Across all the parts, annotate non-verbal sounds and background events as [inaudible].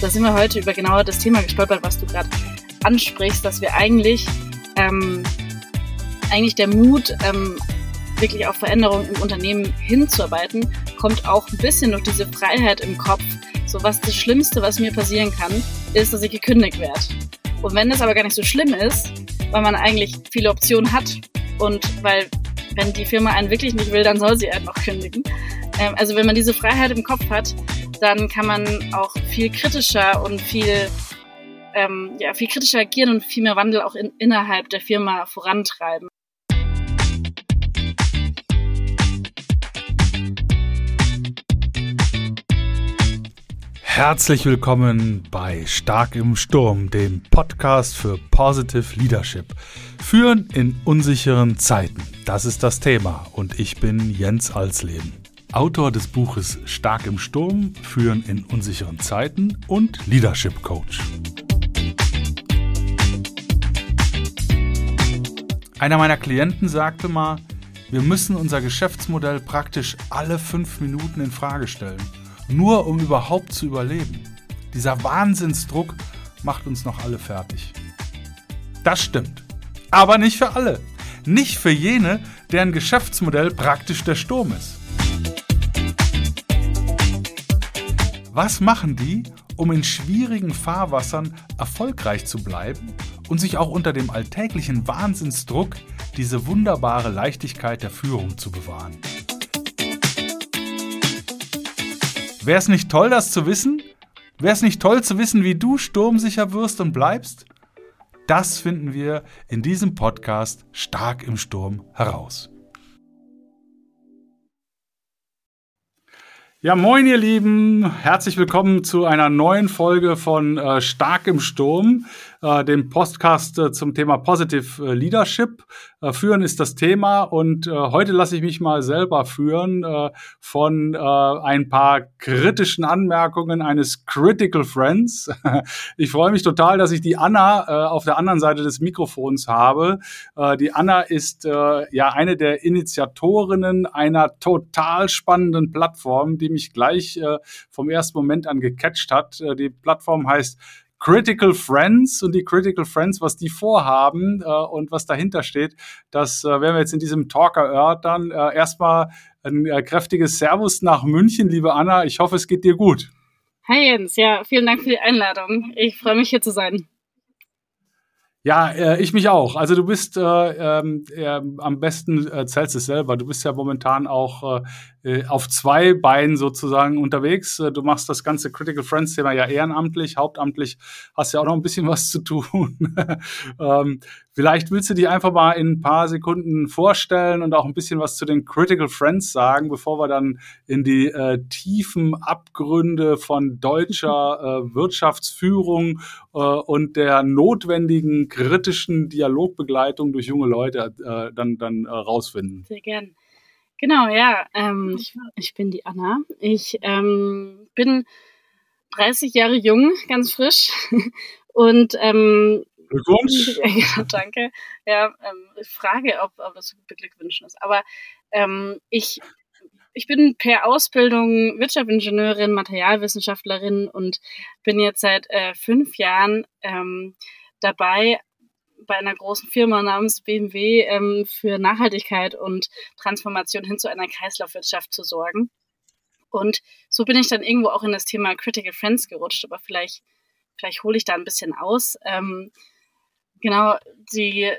da sind wir heute über genau das Thema gestolpert, was du gerade ansprichst, dass wir eigentlich, ähm, eigentlich der Mut, ähm, wirklich auf Veränderungen im Unternehmen hinzuarbeiten, kommt auch ein bisschen durch diese Freiheit im Kopf. So was das Schlimmste, was mir passieren kann, ist, dass ich gekündigt werde. Und wenn das aber gar nicht so schlimm ist, weil man eigentlich viele Optionen hat und weil wenn die Firma einen wirklich nicht will, dann soll sie einen noch kündigen. Ähm, also wenn man diese Freiheit im Kopf hat, dann kann man auch viel kritischer und viel, ähm, ja, viel kritischer agieren und viel mehr Wandel auch in, innerhalb der Firma vorantreiben. Herzlich willkommen bei Stark im Sturm, dem Podcast für Positive Leadership. Führen in unsicheren Zeiten. Das ist das Thema und ich bin Jens Alsleben. Autor des Buches Stark im Sturm, Führen in unsicheren Zeiten und Leadership Coach. Einer meiner Klienten sagte mal, wir müssen unser Geschäftsmodell praktisch alle fünf Minuten in Frage stellen nur um überhaupt zu überleben. Dieser Wahnsinnsdruck macht uns noch alle fertig. Das stimmt. Aber nicht für alle. Nicht für jene, deren Geschäftsmodell praktisch der Sturm ist. Was machen die, um in schwierigen Fahrwassern erfolgreich zu bleiben und sich auch unter dem alltäglichen Wahnsinnsdruck diese wunderbare Leichtigkeit der Führung zu bewahren? Wäre es nicht toll, das zu wissen? Wäre es nicht toll zu wissen, wie du sturmsicher wirst und bleibst? Das finden wir in diesem Podcast Stark im Sturm heraus. Ja, moin ihr Lieben, herzlich willkommen zu einer neuen Folge von äh, Stark im Sturm äh, dem Podcast äh, zum Thema Positive äh, Leadership. Äh, führen ist das Thema und äh, heute lasse ich mich mal selber führen äh, von äh, ein paar kritischen Anmerkungen eines Critical Friends. [laughs] ich freue mich total, dass ich die Anna äh, auf der anderen Seite des Mikrofons habe. Äh, die Anna ist äh, ja eine der Initiatorinnen einer total spannenden Plattform, die mich gleich äh, vom ersten Moment an gecatcht hat. Äh, die Plattform heißt Critical Friends und die Critical Friends, was die vorhaben äh, und was dahinter steht, das äh, werden wir jetzt in diesem Talk erörtern. Äh, erstmal ein äh, kräftiges Servus nach München, liebe Anna. Ich hoffe, es geht dir gut. Hi Jens, ja, vielen Dank für die Einladung. Ich freue mich hier zu sein. Ja, äh, ich mich auch. Also du bist äh, ähm, äh, am besten äh, zählst es selber. Du bist ja momentan auch äh, auf zwei Beinen sozusagen unterwegs. Äh, du machst das ganze Critical Friends Thema ja ehrenamtlich, hauptamtlich hast ja auch noch ein bisschen [laughs] was zu tun. [laughs] ähm, vielleicht willst du dich einfach mal in ein paar Sekunden vorstellen und auch ein bisschen was zu den Critical Friends sagen, bevor wir dann in die äh, tiefen Abgründe von deutscher äh, Wirtschaftsführung äh, und der notwendigen kritischen Dialogbegleitung durch junge Leute dann, dann rausfinden. Sehr gern. Genau, ja. Ähm, ich, ich, bin die Anna. Ich ähm, bin 30 Jahre jung, ganz frisch. [laughs] Und ähm, Glückwunsch. [laughs] Ja, danke. Ja, ähm, ich frage, ob, ob das beglückwünschen ist. Aber ähm, ich, ich bin per Ausbildung Wirtschaftsingenieurin, Materialwissenschaftlerin und bin jetzt seit äh, fünf Jahren ähm, dabei, bei einer großen Firma namens BMW ähm, für Nachhaltigkeit und Transformation hin zu einer Kreislaufwirtschaft zu sorgen. Und so bin ich dann irgendwo auch in das Thema Critical Friends gerutscht, aber vielleicht, vielleicht hole ich da ein bisschen aus. Ähm, genau, die,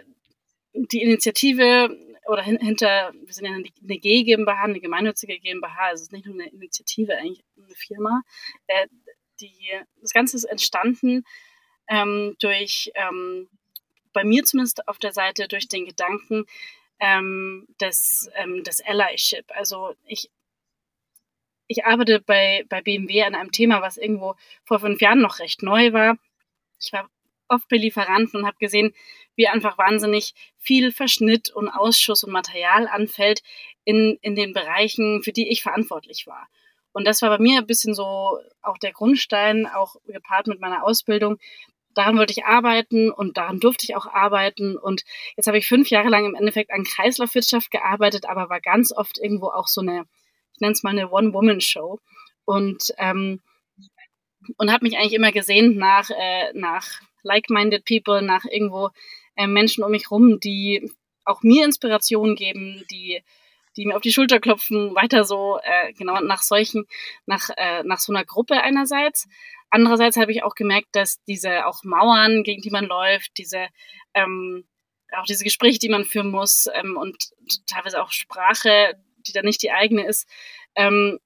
die Initiative oder hin, hinter, wir sind ja eine, G GmbH, eine gemeinnützige GmbH, also es ist nicht nur eine Initiative, eigentlich eine Firma. Äh, die, das Ganze ist entstanden ähm, durch ähm, bei mir zumindest auf der Seite durch den Gedanken ähm, des, ähm, des Allyship. Also ich, ich arbeite bei, bei BMW an einem Thema, was irgendwo vor fünf Jahren noch recht neu war. Ich war oft bei Lieferanten und habe gesehen, wie einfach wahnsinnig viel Verschnitt und Ausschuss und Material anfällt in, in den Bereichen, für die ich verantwortlich war. Und das war bei mir ein bisschen so auch der Grundstein, auch gepaart mit meiner Ausbildung, daran wollte ich arbeiten und daran durfte ich auch arbeiten. Und jetzt habe ich fünf Jahre lang im Endeffekt an Kreislaufwirtschaft gearbeitet, aber war ganz oft irgendwo auch so eine, ich nenne es mal eine One-Woman-Show. Und ähm, und habe mich eigentlich immer gesehnt nach, äh, nach like-minded people, nach irgendwo äh, Menschen um mich rum, die auch mir Inspiration geben, die die mir auf die Schulter klopfen, weiter so, äh, genau nach solchen, nach, äh, nach so einer Gruppe einerseits. Andererseits habe ich auch gemerkt, dass diese auch Mauern, gegen die man läuft, diese ähm, auch diese Gespräche, die man führen muss ähm, und teilweise auch Sprache, die dann nicht die eigene ist, ähm,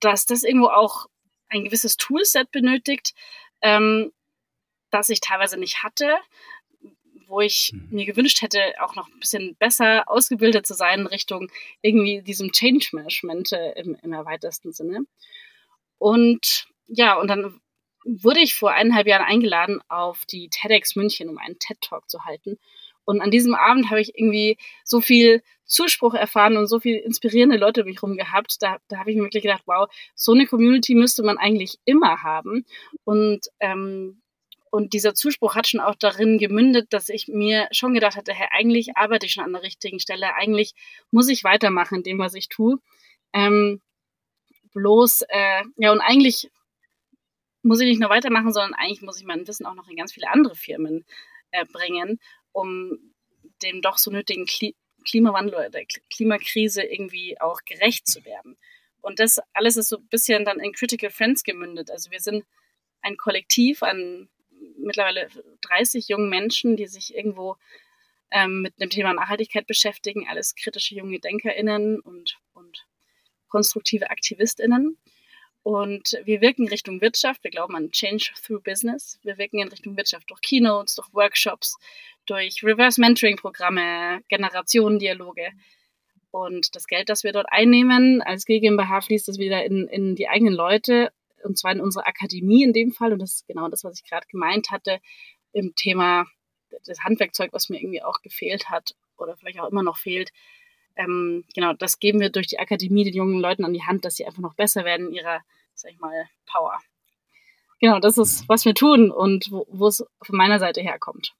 dass das irgendwo auch ein gewisses Toolset benötigt, ähm, das ich teilweise nicht hatte, wo ich mhm. mir gewünscht hätte, auch noch ein bisschen besser ausgebildet zu sein in Richtung irgendwie diesem Change Management äh, im, im erweitersten Sinne. Und ja, und dann wurde ich vor eineinhalb Jahren eingeladen auf die TEDx München, um einen TED-Talk zu halten. Und an diesem Abend habe ich irgendwie so viel Zuspruch erfahren und so viel inspirierende Leute um mich rum gehabt. Da, da habe ich mir wirklich gedacht, wow, so eine Community müsste man eigentlich immer haben. Und, ähm, und dieser Zuspruch hat schon auch darin gemündet, dass ich mir schon gedacht hatte, hey, eigentlich arbeite ich schon an der richtigen Stelle. Eigentlich muss ich weitermachen in dem, was ich tue. Ähm, bloß, äh, ja, und eigentlich muss ich nicht nur weitermachen, sondern eigentlich muss ich mein Wissen auch noch in ganz viele andere Firmen äh, bringen, um dem doch so nötigen Kli Klimawandel oder der Klimakrise irgendwie auch gerecht zu werden. Und das alles ist so ein bisschen dann in Critical Friends gemündet. Also wir sind ein Kollektiv an mittlerweile 30 jungen Menschen, die sich irgendwo ähm, mit dem Thema Nachhaltigkeit beschäftigen, alles kritische junge DenkerInnen und, und konstruktive AktivistInnen. Und wir wirken Richtung Wirtschaft. Wir glauben an Change through Business. Wir wirken in Richtung Wirtschaft durch Keynotes, durch Workshops, durch Reverse Mentoring Programme, Generationendialoge. Und das Geld, das wir dort einnehmen, als GmbH fließt es wieder in, in die eigenen Leute, und zwar in unsere Akademie in dem Fall. Und das ist genau das, was ich gerade gemeint hatte, im Thema das Handwerkzeug, was mir irgendwie auch gefehlt hat oder vielleicht auch immer noch fehlt, ähm, genau, das geben wir durch die Akademie den jungen Leuten an die Hand, dass sie einfach noch besser werden in ihrer, sag ich mal, Power. Genau, das ist, was wir tun und wo es von meiner Seite herkommt.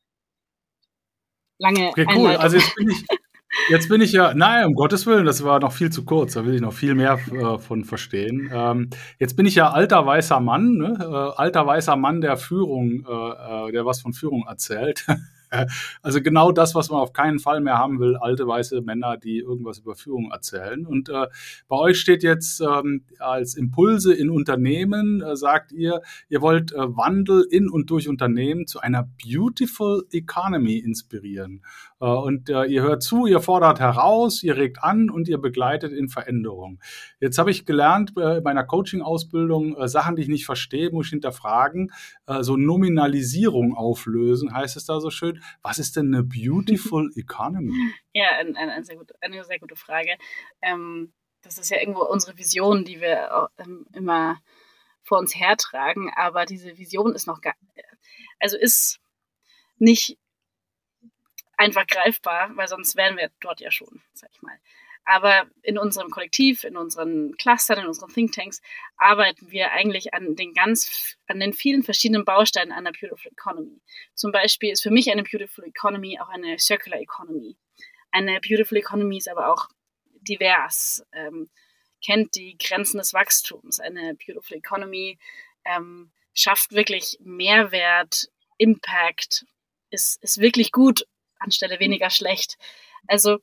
Lange okay, cool. Einleitung. Also jetzt bin ich, [laughs] Jetzt bin ich ja, nein, um Gottes Willen, das war noch viel zu kurz, da will ich noch viel mehr äh, von verstehen. Ähm, jetzt bin ich ja alter weißer Mann, ne? äh, alter weißer Mann der Führung, äh, äh der was von Führung erzählt. [laughs] Also genau das, was man auf keinen Fall mehr haben will, alte weiße Männer, die irgendwas über Führung erzählen. Und äh, bei euch steht jetzt ähm, als Impulse in Unternehmen, äh, sagt ihr, ihr wollt äh, Wandel in und durch Unternehmen zu einer Beautiful Economy inspirieren. Äh, und äh, ihr hört zu, ihr fordert heraus, ihr regt an und ihr begleitet in Veränderung. Jetzt habe ich gelernt äh, bei meiner Coaching-Ausbildung, Sachen, die ich nicht verstehe, muss ich hinterfragen. So Nominalisierung auflösen, heißt es da so schön. Was ist denn eine Beautiful [laughs] Economy? Ja, ein, ein, ein sehr gut, eine sehr gute Frage. Ähm, das ist ja irgendwo unsere Vision, die wir ähm, immer vor uns hertragen, aber diese Vision ist noch gar, also ist nicht einfach greifbar, weil sonst wären wir dort ja schon, sag ich mal. Aber in unserem Kollektiv, in unseren Clustern, in unseren Thinktanks arbeiten wir eigentlich an den ganz, an den vielen verschiedenen Bausteinen einer Beautiful Economy. Zum Beispiel ist für mich eine Beautiful Economy auch eine Circular Economy. Eine Beautiful Economy ist aber auch divers, ähm, kennt die Grenzen des Wachstums. Eine Beautiful Economy ähm, schafft wirklich Mehrwert, Impact, ist, ist wirklich gut anstelle weniger schlecht. Also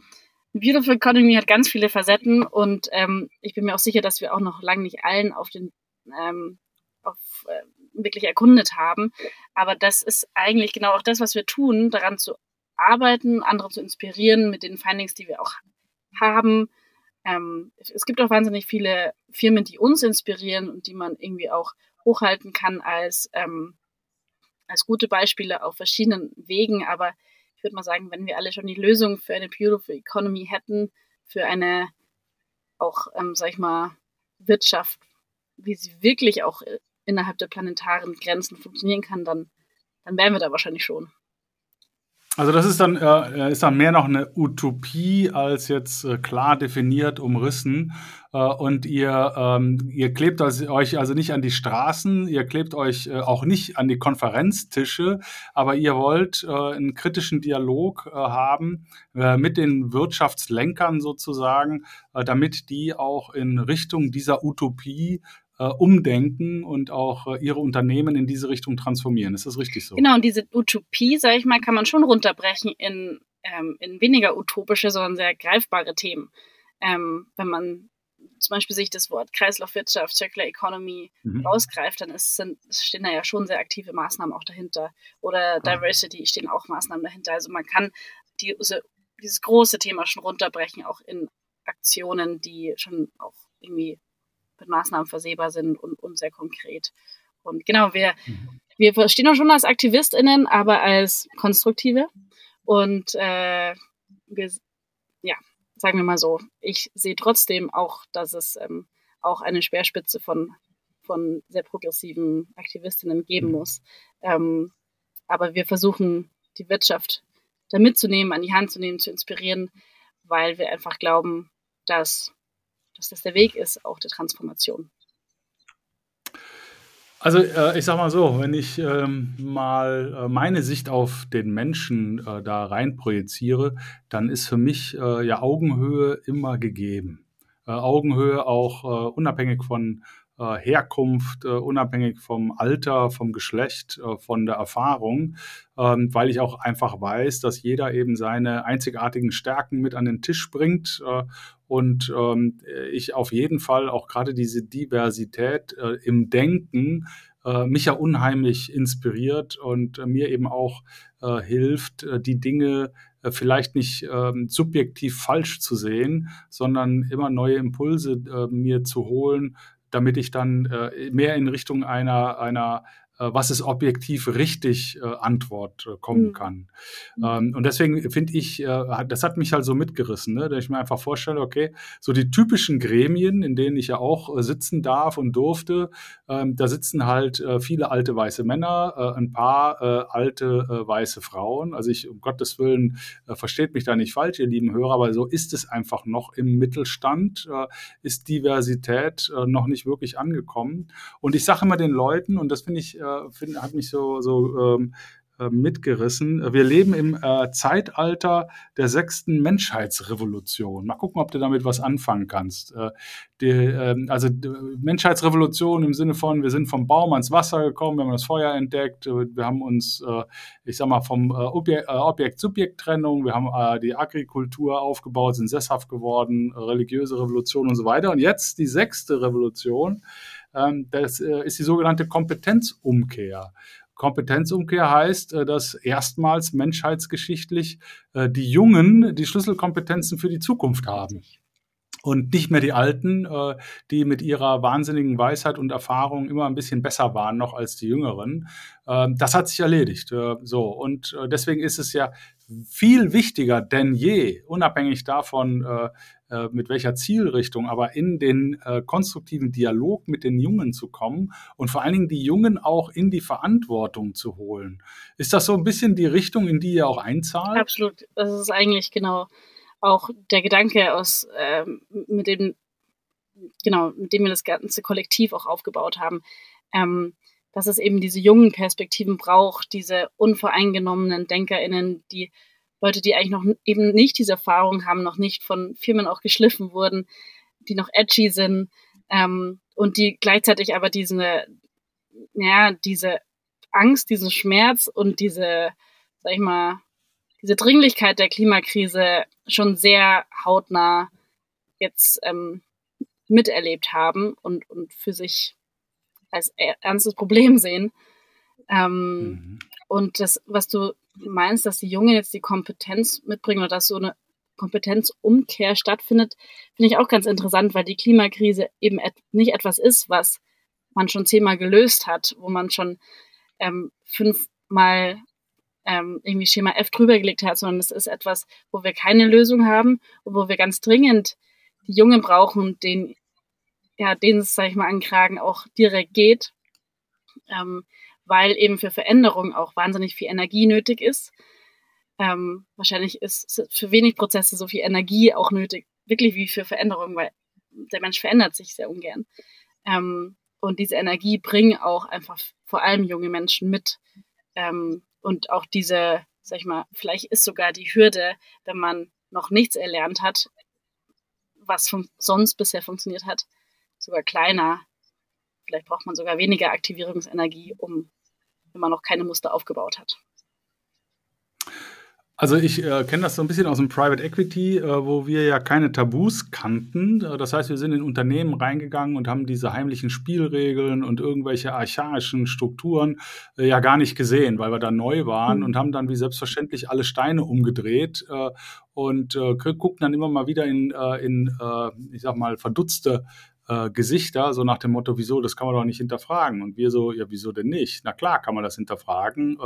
Beautiful Economy hat ganz viele Facetten und ähm, ich bin mir auch sicher, dass wir auch noch lange nicht allen auf den ähm, auf, äh, wirklich erkundet haben. Aber das ist eigentlich genau auch das, was wir tun, daran zu arbeiten, andere zu inspirieren mit den Findings, die wir auch haben. Ähm, es gibt auch wahnsinnig viele Firmen, die uns inspirieren und die man irgendwie auch hochhalten kann als, ähm, als gute Beispiele auf verschiedenen Wegen. Aber ich würde mal sagen, wenn wir alle schon die Lösung für eine Beautiful Economy hätten, für eine auch, ähm, sag ich mal, Wirtschaft, wie sie wirklich auch äh, innerhalb der planetaren Grenzen funktionieren kann, dann, dann wären wir da wahrscheinlich schon. Also das ist dann, äh, ist dann mehr noch eine Utopie als jetzt äh, klar definiert, umrissen. Äh, und ihr, ähm, ihr klebt euch also nicht an die Straßen, ihr klebt euch äh, auch nicht an die Konferenztische, aber ihr wollt äh, einen kritischen Dialog äh, haben äh, mit den Wirtschaftslenkern sozusagen, äh, damit die auch in Richtung dieser Utopie äh, umdenken und auch äh, ihre Unternehmen in diese Richtung transformieren. Ist das richtig so? Genau, und diese Utopie, sage ich mal, kann man schon runterbrechen in, ähm, in weniger utopische, sondern sehr greifbare Themen. Ähm, wenn man zum Beispiel sich das Wort Kreislaufwirtschaft, Circular Economy mhm. rausgreift, dann ist, sind, stehen da ja schon sehr aktive Maßnahmen auch dahinter. Oder Diversity stehen auch Maßnahmen dahinter. Also man kann diese, dieses große Thema schon runterbrechen, auch in Aktionen, die schon auch irgendwie mit Maßnahmen versehbar sind und, und sehr konkret. Und genau, wir, mhm. wir verstehen uns schon als AktivistInnen, aber als Konstruktive. Und äh, wir, ja, sagen wir mal so, ich sehe trotzdem auch, dass es ähm, auch eine Speerspitze von, von sehr progressiven Aktivistinnen geben mhm. muss. Ähm, aber wir versuchen, die Wirtschaft da mitzunehmen, an die Hand zu nehmen, zu inspirieren, weil wir einfach glauben, dass, dass das der Weg ist, auch der Transformation. Also äh, ich sag mal so, wenn ich ähm, mal äh, meine Sicht auf den Menschen äh, da rein projiziere, dann ist für mich äh, ja Augenhöhe immer gegeben. Äh, Augenhöhe auch äh, unabhängig von äh, Herkunft, äh, unabhängig vom Alter, vom Geschlecht, äh, von der Erfahrung, ähm, weil ich auch einfach weiß, dass jeder eben seine einzigartigen Stärken mit an den Tisch bringt und ähm, ich auf jeden Fall auch gerade diese Diversität im Denken mich ja unheimlich inspiriert und mir eben auch hilft, die Dinge vielleicht nicht ähm, subjektiv falsch zu sehen, sondern immer neue Impulse äh, mir zu holen, damit ich dann äh, mehr in Richtung einer, einer was ist objektiv richtig äh, Antwort äh, kommen mhm. kann. Mhm. Ähm, und deswegen finde ich, äh, das hat mich halt so mitgerissen, ne? dass ich mir einfach vorstelle, okay, so die typischen Gremien, in denen ich ja auch äh, sitzen darf und durfte, ähm, da sitzen halt äh, viele alte weiße Männer, ein paar alte weiße Frauen. Also ich, um Gottes Willen, versteht mich da nicht falsch, ihr lieben Hörer, aber so ist es einfach noch im Mittelstand, ist Diversität noch nicht wirklich angekommen. Und ich sage immer den Leuten, und das finde ich find, hat mich so, so ähm, äh, mitgerissen. Wir leben im äh, Zeitalter der sechsten Menschheitsrevolution. Mal gucken, ob du damit was anfangen kannst. Äh, die, ähm, also die Menschheitsrevolution im Sinne von, wir sind vom Baum ans Wasser gekommen, wir haben das Feuer entdeckt, äh, wir haben uns, äh, ich sag mal, vom Objekt-Subjekt-Trennung, wir haben die Agrikultur aufgebaut, sind sesshaft geworden, religiöse Revolution und so weiter. Und jetzt die sechste Revolution das äh, ist die sogenannte Kompetenzumkehr. Kompetenzumkehr heißt, äh, dass erstmals menschheitsgeschichtlich äh, die Jungen die Schlüsselkompetenzen für die Zukunft haben und nicht mehr die Alten, die mit ihrer wahnsinnigen Weisheit und Erfahrung immer ein bisschen besser waren noch als die Jüngeren. Ähm, das hat sich erledigt. so und deswegen ist es ja viel wichtiger denn je, unabhängig davon, äh, mit welcher Zielrichtung, aber in den äh, konstruktiven Dialog mit den Jungen zu kommen und vor allen Dingen die Jungen auch in die Verantwortung zu holen. Ist das so ein bisschen die Richtung, in die ihr auch einzahlt? Absolut. Das ist eigentlich genau auch der Gedanke aus, äh, mit dem, genau, mit dem wir das ganze Kollektiv auch aufgebaut haben. Ähm, dass es eben diese jungen Perspektiven braucht, diese unvoreingenommenen DenkerInnen, die Leute, die eigentlich noch eben nicht diese Erfahrung haben, noch nicht von Firmen auch geschliffen wurden, die noch edgy sind ähm, und die gleichzeitig aber diese, ja, diese Angst, diesen Schmerz und diese, sag ich mal, diese Dringlichkeit der Klimakrise schon sehr hautnah jetzt ähm, miterlebt haben und, und für sich als ernstes Problem sehen. Ähm, mhm. Und das, was du meinst, dass die Jungen jetzt die Kompetenz mitbringen oder dass so eine Kompetenzumkehr stattfindet, finde ich auch ganz interessant, weil die Klimakrise eben et nicht etwas ist, was man schon zehnmal gelöst hat, wo man schon ähm, fünfmal ähm, irgendwie Schema F drüber gelegt hat, sondern es ist etwas, wo wir keine Lösung haben und wo wir ganz dringend die Jungen brauchen, denen, ja, denen es, sag ich mal, an Kragen auch direkt geht. Ähm, weil eben für Veränderung auch wahnsinnig viel Energie nötig ist. Ähm, wahrscheinlich ist für wenig Prozesse so viel Energie auch nötig, wirklich wie für Veränderung, weil der Mensch verändert sich sehr ungern. Ähm, und diese Energie bringen auch einfach vor allem junge Menschen mit. Ähm, und auch diese, sag ich mal, vielleicht ist sogar die Hürde, wenn man noch nichts erlernt hat, was sonst bisher funktioniert hat, sogar kleiner, vielleicht braucht man sogar weniger Aktivierungsenergie, um, wenn man noch keine Muster aufgebaut hat. Also ich äh, kenne das so ein bisschen aus dem Private Equity, äh, wo wir ja keine Tabus kannten. Äh, das heißt, wir sind in Unternehmen reingegangen und haben diese heimlichen Spielregeln und irgendwelche archaischen Strukturen äh, ja gar nicht gesehen, weil wir da neu waren mhm. und haben dann wie selbstverständlich alle Steine umgedreht äh, und äh, gucken dann immer mal wieder in, in ich sag mal, verdutzte Gesichter, so nach dem Motto, wieso, das kann man doch nicht hinterfragen. Und wir so, ja, wieso denn nicht? Na klar kann man das hinterfragen.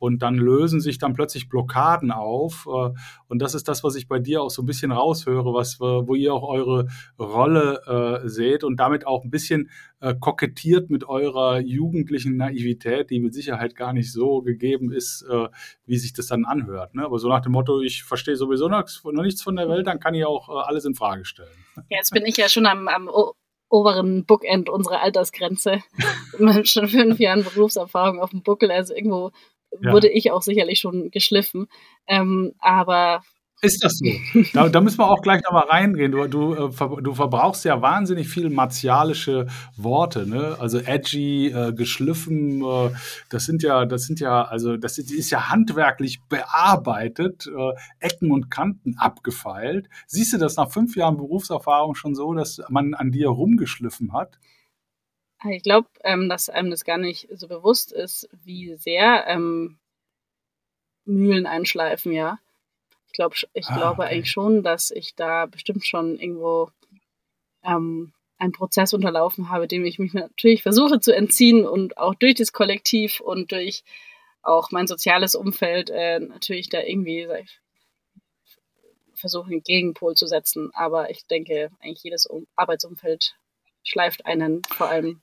Äh, und dann lösen sich dann plötzlich Blockaden auf. Äh, und das ist das, was ich bei dir auch so ein bisschen raushöre, was, wo ihr auch eure Rolle äh, seht und damit auch ein bisschen äh, kokettiert mit eurer jugendlichen Naivität, die mit Sicherheit gar nicht so gegeben ist, äh, wie sich das dann anhört. Ne? Aber so nach dem Motto, ich verstehe sowieso noch, noch nichts von der Welt, dann kann ich auch äh, alles in Frage stellen. Ja, jetzt bin ich ja schon am, am oberen Bookend unserer Altersgrenze. [laughs] Mit schon fünf Jahren Berufserfahrung auf dem Buckel, also irgendwo ja. wurde ich auch sicherlich schon geschliffen. Ähm, aber ist das so? Da, da, müssen wir auch gleich nochmal reingehen. Du, du, äh, du, verbrauchst ja wahnsinnig viel martialische Worte, ne? Also edgy, äh, geschliffen, äh, das sind ja, das sind ja, also das ist, ist ja handwerklich bearbeitet, äh, Ecken und Kanten abgefeilt. Siehst du das nach fünf Jahren Berufserfahrung schon so, dass man an dir rumgeschliffen hat? Ich glaube, ähm, dass einem das gar nicht so bewusst ist, wie sehr ähm, Mühlen einschleifen, ja glaube, ich ah, glaube okay. eigentlich schon, dass ich da bestimmt schon irgendwo ähm, einen Prozess unterlaufen habe, dem ich mich natürlich versuche zu entziehen und auch durch das Kollektiv und durch auch mein soziales Umfeld äh, natürlich da irgendwie ich, versuche, einen Gegenpol zu setzen. Aber ich denke, eigentlich jedes um Arbeitsumfeld schleift einen vor allem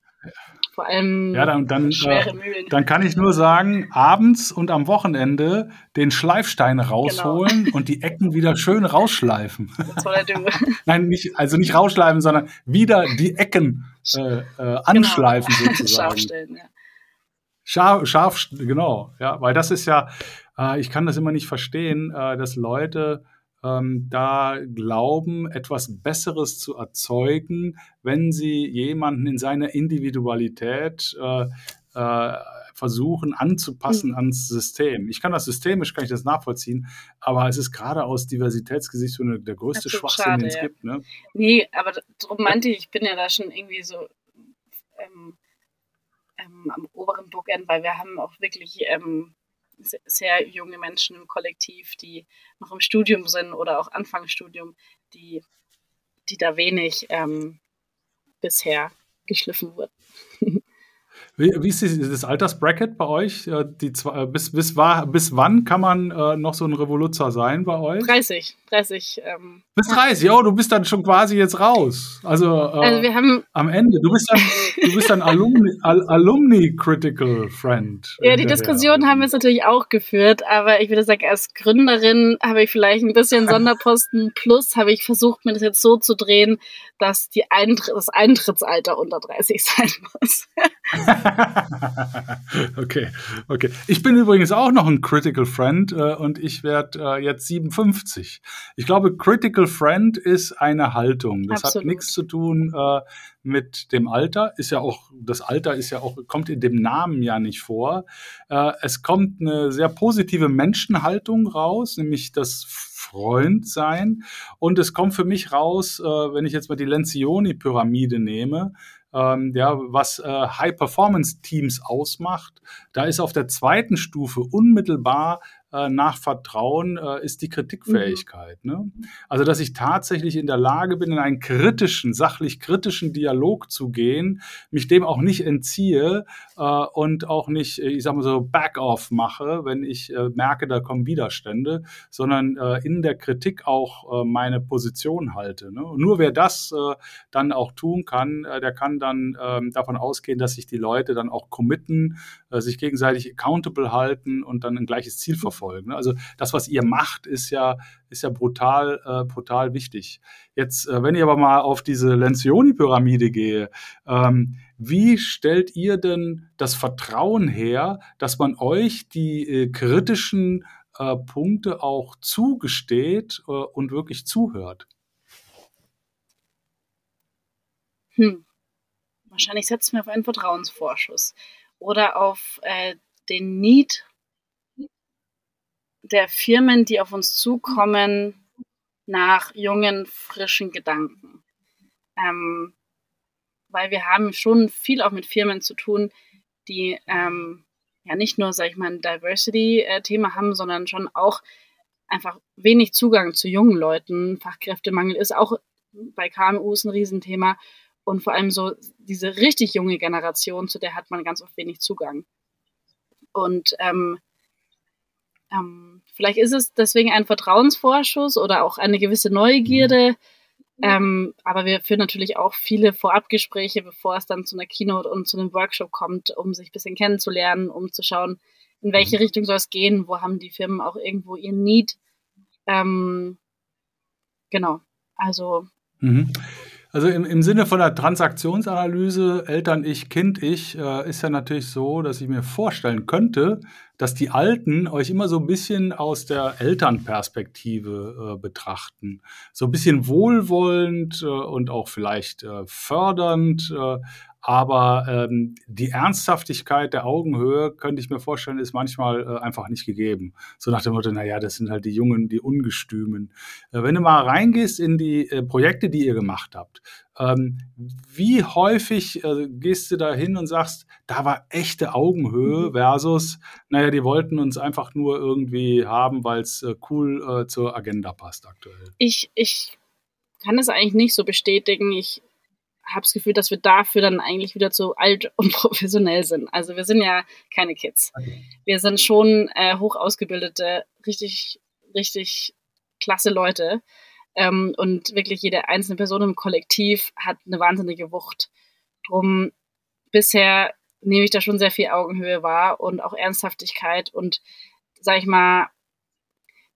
vor allem ja, dann, dann, schwere äh, Mühlen. Dann kann ich nur sagen, abends und am Wochenende den Schleifstein rausholen genau. und die Ecken wieder schön rausschleifen. [laughs] Das war der [laughs] Nein, nicht, also nicht rausschleifen, sondern wieder die Ecken äh, äh, anschleifen genau. [laughs] sozusagen. Scharfstellen, ja. Scharf, scharf, genau, ja, weil das ist ja, äh, ich kann das immer nicht verstehen, äh, dass Leute ähm, da glauben, etwas Besseres zu erzeugen, wenn sie jemanden in seiner Individualität äh, äh, versuchen anzupassen mhm. ans System. Ich kann das systemisch, kann ich das nachvollziehen, aber es ist gerade aus Diversitätsgesichtspunkten der größte Schwachsinn, schade, den es ja. gibt. Ne? Nee, aber darum meinte ich, ich bin ja da schon irgendwie so ähm, ähm, am oberen Bookend, weil wir haben auch wirklich ähm, sehr junge Menschen im Kollektiv, die noch im Studium sind oder auch Anfangsstudium, die, die da wenig ähm, bisher geschliffen wurden. [laughs] Wie, wie ist das Altersbracket bei euch? Die zwei, äh, bis, bis, war, bis wann kann man äh, noch so ein Revoluzer sein bei euch? 30. 30 ähm, bis 30, oh, du bist dann schon quasi jetzt raus. Also, äh, also wir haben am Ende. Du bist dann, du bist dann Alumni, Al Alumni Critical Friend. Ja, die Diskussion haben wir jetzt natürlich auch geführt, aber ich würde sagen, als Gründerin habe ich vielleicht ein bisschen [laughs] Sonderposten. Plus habe ich versucht, mir das jetzt so zu drehen, dass die Eintr das Eintrittsalter unter 30 sein muss. [laughs] [laughs] okay, okay. Ich bin übrigens auch noch ein Critical Friend äh, und ich werde äh, jetzt 57. Ich glaube, Critical Friend ist eine Haltung. Das Absolut. hat nichts zu tun äh, mit dem Alter. Ist ja auch, das Alter ist ja auch, kommt in dem Namen ja nicht vor. Äh, es kommt eine sehr positive Menschenhaltung raus, nämlich das Freund sein. Und es kommt für mich raus, äh, wenn ich jetzt mal die Lencioni-Pyramide nehme, ähm, ja, was äh, High-Performance-Teams ausmacht. Da ist auf der zweiten Stufe unmittelbar äh, nach Vertrauen äh, ist die Kritikfähigkeit. Mhm. Ne? Also, dass ich tatsächlich in der Lage bin, in einen kritischen, sachlich kritischen Dialog zu gehen, mich dem auch nicht entziehe äh, und auch nicht, ich sag mal so, Back-off mache, wenn ich äh, merke, da kommen Widerstände, sondern äh, in der Kritik auch äh, meine Position halte. Ne? Nur wer das dann auch tun kann, der kann dann ähm, davon ausgehen, dass sich die Leute dann auch committen, sich gegenseitig accountable halten und dann ein gleiches Ziel verfolgen verfolgen. Ne? Also das, was ihr macht, ist ja, ist ja brutal, äh, brutal wichtig. Jetzt, äh, wenn ich aber mal auf diese Lencioni-Pyramide gehe, ähm, wie stellt ihr denn das Vertrauen her, dass man euch die äh, kritischen äh, Punkte auch zugesteht äh, und wirklich zuhört? Hm. wahrscheinlich setzen wir auf einen Vertrauensvorschuss oder auf äh, den Need der Firmen, die auf uns zukommen, nach jungen, frischen Gedanken. Ähm, weil wir haben schon viel auch mit Firmen zu tun, die ähm, ja nicht nur, sag ich mal, ein Diversity-Thema haben, sondern schon auch einfach wenig Zugang zu jungen Leuten. Fachkräftemangel ist auch bei KMUs ein Riesenthema. Und vor allem so diese richtig junge Generation, zu der hat man ganz oft wenig Zugang. Und ähm, ähm, vielleicht ist es deswegen ein Vertrauensvorschuss oder auch eine gewisse Neugierde. Ähm, aber wir führen natürlich auch viele Vorabgespräche, bevor es dann zu einer Keynote und zu einem Workshop kommt, um sich ein bisschen kennenzulernen, um zu schauen, in welche Richtung soll es gehen, wo haben die Firmen auch irgendwo ihren Need. Ähm, genau, also. Mhm. Also im, im Sinne von der Transaktionsanalyse Eltern-Ich, Kind-Ich äh, ist ja natürlich so, dass ich mir vorstellen könnte, dass die Alten euch immer so ein bisschen aus der Elternperspektive äh, betrachten. So ein bisschen wohlwollend äh, und auch vielleicht äh, fördernd, äh, aber ähm, die Ernsthaftigkeit der Augenhöhe, könnte ich mir vorstellen, ist manchmal äh, einfach nicht gegeben. So nach dem Motto, naja, das sind halt die Jungen, die Ungestümen. Äh, wenn du mal reingehst in die äh, Projekte, die ihr gemacht habt, ähm, wie häufig äh, gehst du da hin und sagst, da war echte Augenhöhe mhm. versus, naja, die wollten uns einfach nur irgendwie haben, weil es äh, cool äh, zur Agenda passt aktuell? Ich, ich kann es eigentlich nicht so bestätigen. Ich habe das Gefühl, dass wir dafür dann eigentlich wieder zu alt [laughs] und professionell sind. Also wir sind ja keine Kids. Okay. Wir sind schon äh, hoch ausgebildete, richtig, richtig klasse Leute. Ähm, und wirklich jede einzelne Person im Kollektiv hat eine wahnsinnige Wucht. Drum bisher nehme ich da schon sehr viel Augenhöhe wahr und auch Ernsthaftigkeit und sag ich mal,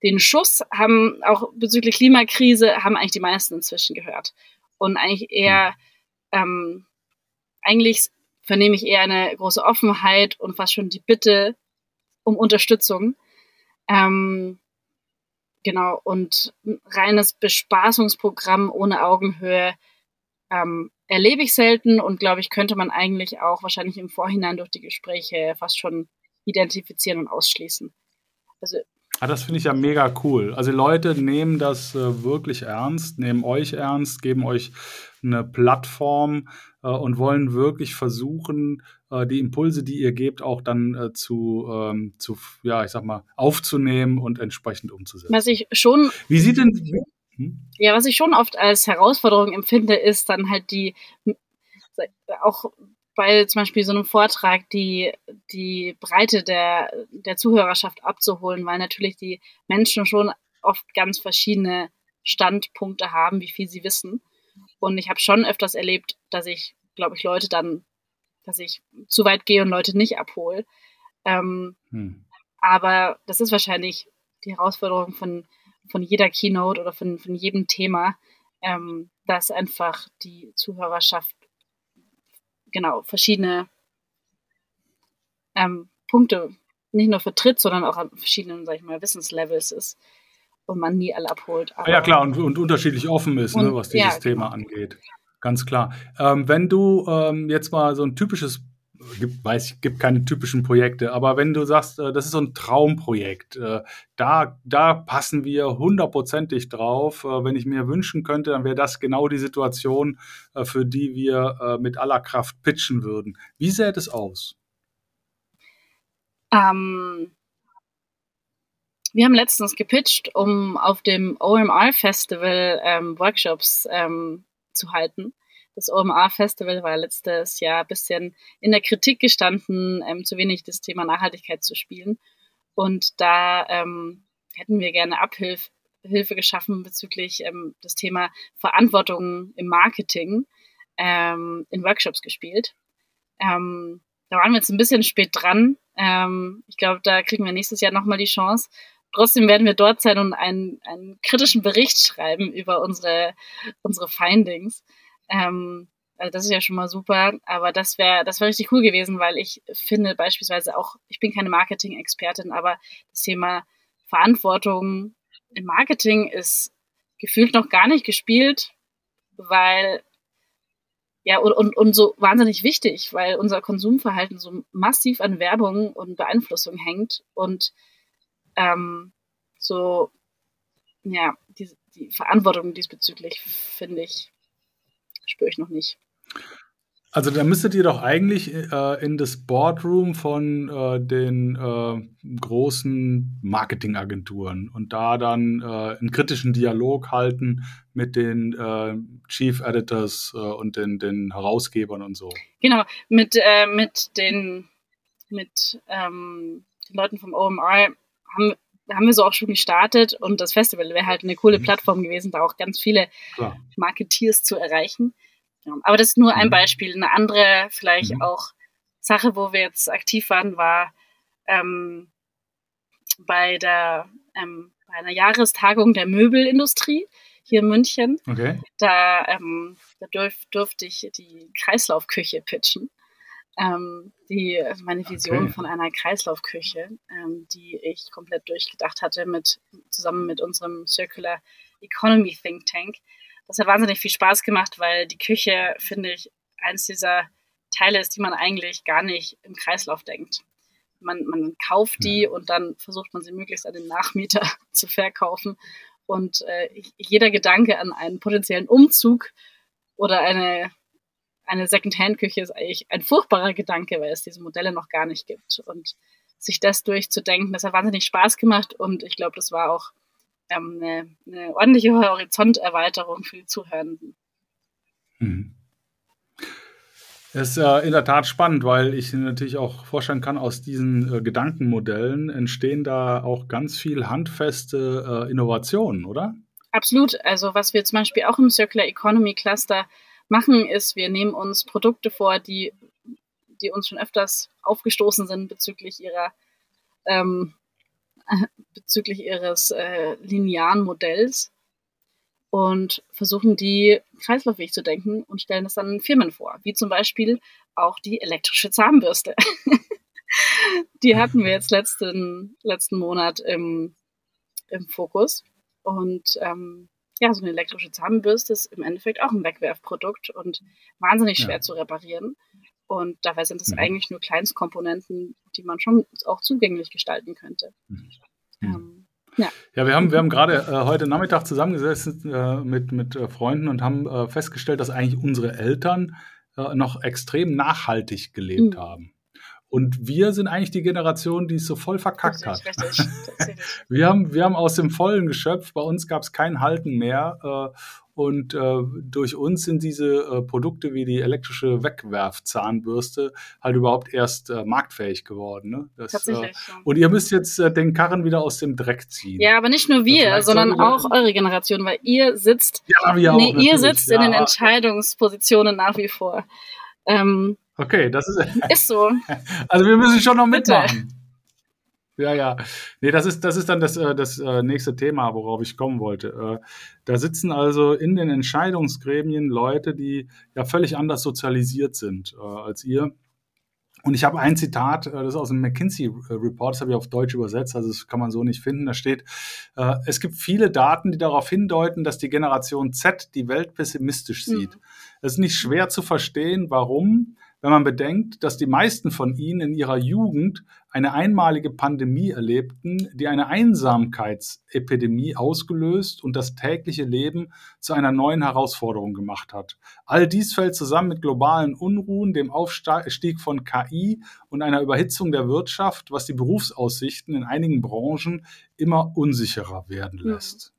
den Schuss haben auch bezüglich Klimakrise haben eigentlich die meisten inzwischen gehört. Und eigentlich eher hm ähm, eigentlich vernehme ich eher eine große Offenheit und fast schon die Bitte um Unterstützung. Ähm, genau, und ein reines Bespaßungsprogramm ohne Augenhöhe ähm, erlebe ich selten und glaube ich, könnte man eigentlich auch wahrscheinlich im Vorhinein durch die Gespräche fast schon identifizieren und ausschließen. Also Ah, das finde ich ja mega cool. Also Leute nehmen das äh, wirklich ernst, nehmen euch ernst, geben euch eine Plattform äh, und wollen wirklich versuchen, äh, die Impulse, die ihr gebt, auch dann äh, zu, ähm, zu, ja, ich sag mal, aufzunehmen und entsprechend umzusetzen. Was ich schon. Wie sieht denn. Hm? Ja, was ich schon oft als Herausforderung empfinde, ist dann halt die, auch bei zum Beispiel so einem Vortrag die, die Breite der, der Zuhörerschaft abzuholen, weil natürlich die Menschen schon oft ganz verschiedene Standpunkte haben, wie viel sie wissen. Und ich habe schon öfters erlebt, dass ich, glaube ich, Leute dann, dass ich zu weit gehe und Leute nicht abhole. Ähm, hm. Aber das ist wahrscheinlich die Herausforderung von, von jeder Keynote oder von, von jedem Thema, ähm, dass einfach die Zuhörerschaft genau verschiedene ähm, Punkte nicht nur vertritt, sondern auch an verschiedenen, sag ich mal, Wissenslevels ist und man nie alle abholt. Aber ja, klar, und, und unterschiedlich offen ist, ne, und, ne, was dieses ja, Thema angeht. Ganz klar. Ähm, wenn du ähm, jetzt mal so ein typisches, gibt, weiß ich, gibt keine typischen Projekte, aber wenn du sagst, äh, das ist so ein Traumprojekt, äh, da, da passen wir hundertprozentig drauf. Äh, wenn ich mir wünschen könnte, dann wäre das genau die Situation, äh, für die wir äh, mit aller Kraft pitchen würden. Wie sähe das aus? Ähm, wir haben letztens gepitcht, um auf dem OMR Festival ähm, Workshops ähm, zu halten. Das OMR Festival war letztes Jahr ein bisschen in der Kritik gestanden, ähm, zu wenig das Thema Nachhaltigkeit zu spielen. Und da ähm, hätten wir gerne Abhilfe Hilfe geschaffen bezüglich ähm, das Thema Verantwortung im Marketing ähm, in Workshops gespielt. Da waren wir jetzt ein bisschen spät dran. Ich glaube, da kriegen wir nächstes Jahr nochmal die Chance. Trotzdem werden wir dort sein und einen, einen kritischen Bericht schreiben über unsere, unsere Findings. Ähm, also das ist ja schon mal super, aber das wäre das wäre richtig cool gewesen, weil ich finde beispielsweise auch, ich bin keine Marketing-Expertin, aber das Thema Verantwortung im Marketing ist gefühlt noch gar nicht gespielt, weil ja, und, und, und so wahnsinnig wichtig, weil unser Konsumverhalten so massiv an Werbung und Beeinflussung hängt und ähm, so, ja, die, die Verantwortung diesbezüglich, finde ich, spüre ich noch nicht. Also da müsstet ihr doch eigentlich äh, in das Boardroom von äh, den äh, großen Marketingagenturen und da dann äh, einen kritischen Dialog halten mit den äh, Chief Editors äh, und den, den Herausgebern und so. Genau, mit, mit den mit ähm, den Leuten vom OMR haben, haben wir so auch schon gestartet und das Festival wäre halt eine coole mhm. Plattform gewesen, da auch ganz viele Klar. Marketeers zu erreichen. Aber das ist nur ein mhm. Beispiel. Eine andere, vielleicht mhm. auch Sache, wo wir jetzt aktiv waren, war ähm, bei der ähm, bei einer Jahrestagung der Möbelindustrie hier in München. Okay. Da, ähm, da durf, durfte ich die Kreislaufküche pitchen. Ähm, die, also meine Vision okay. von einer Kreislaufküche, ähm, die ich komplett durchgedacht hatte mit zusammen mit unserem Circular Economy Think Tank. Das hat wahnsinnig viel Spaß gemacht, weil die Küche, finde ich, eins dieser Teile ist, die man eigentlich gar nicht im Kreislauf denkt. Man, man kauft die ja. und dann versucht man sie möglichst an den Nachmieter [laughs] zu verkaufen. Und äh, jeder Gedanke an einen potenziellen Umzug oder eine, eine Second-Hand-Küche ist eigentlich ein furchtbarer Gedanke, weil es diese Modelle noch gar nicht gibt. Und sich das durchzudenken, das hat wahnsinnig Spaß gemacht und ich glaube, das war auch ähm, eine, eine ordentliche Horizonterweiterung für die Zuhörenden. Hm. Das ist äh, in der Tat spannend, weil ich natürlich auch vorstellen kann, aus diesen äh, Gedankenmodellen entstehen da auch ganz viel handfeste äh, Innovationen, oder? Absolut. Also was wir zum Beispiel auch im Circular Economy Cluster machen, ist, wir nehmen uns Produkte vor, die, die uns schon öfters aufgestoßen sind bezüglich ihrer ähm, [laughs] bezüglich ihres äh, linearen Modells und versuchen die kreislauffähig zu denken und stellen das dann Firmen vor, wie zum Beispiel auch die elektrische Zahnbürste. [laughs] die hatten wir jetzt letzten, letzten Monat im, im Fokus. Und ähm, ja, so eine elektrische Zahnbürste ist im Endeffekt auch ein Wegwerfprodukt und wahnsinnig schwer ja. zu reparieren. Und dabei sind es mhm. eigentlich nur Kleinstkomponenten, die man schon auch zugänglich gestalten könnte. Mhm. Ähm, ja. ja, wir haben, wir haben gerade äh, heute Nachmittag zusammengesessen äh, mit, mit äh, Freunden und haben äh, festgestellt, dass eigentlich unsere Eltern äh, noch extrem nachhaltig gelebt mhm. haben. Und wir sind eigentlich die Generation, die es so voll verkackt hat. Richtig, [laughs] wir, haben, wir haben aus dem Vollen geschöpft, bei uns gab es kein Halten mehr. Äh, und äh, durch uns sind diese äh, Produkte wie die elektrische Wegwerfzahnbürste halt überhaupt erst äh, marktfähig geworden. Ne? Das, Tatsächlich. Und ihr müsst jetzt den Karren wieder aus dem Dreck ziehen. Ja, aber nicht nur wir, sondern auch eure Generation, weil ihr sitzt, ja, nee, auch, ihr sitzt ja. in den Entscheidungspositionen nach wie vor. Ähm, okay, das ist, ist so. [laughs] Also wir müssen schon noch mitmachen. Bitte. Ja, ja. Nee, das ist, das ist dann das, äh, das äh, nächste Thema, worauf ich kommen wollte. Äh, da sitzen also in den Entscheidungsgremien Leute, die ja völlig anders sozialisiert sind als ihr. Und ich habe ein Zitat, das ist aus dem McKinsey Report, das habe ich auf Deutsch übersetzt, also das kann man so nicht finden. Da steht, es gibt viele Daten, die darauf hindeuten, dass die Generation Z die Welt pessimistisch sieht. Mhm. Es ist nicht schwer zu verstehen, warum wenn man bedenkt, dass die meisten von ihnen in ihrer Jugend eine einmalige Pandemie erlebten, die eine Einsamkeitsepidemie ausgelöst und das tägliche Leben zu einer neuen Herausforderung gemacht hat. All dies fällt zusammen mit globalen Unruhen, dem Aufstieg von KI und einer Überhitzung der Wirtschaft, was die Berufsaussichten in einigen Branchen immer unsicherer werden lässt.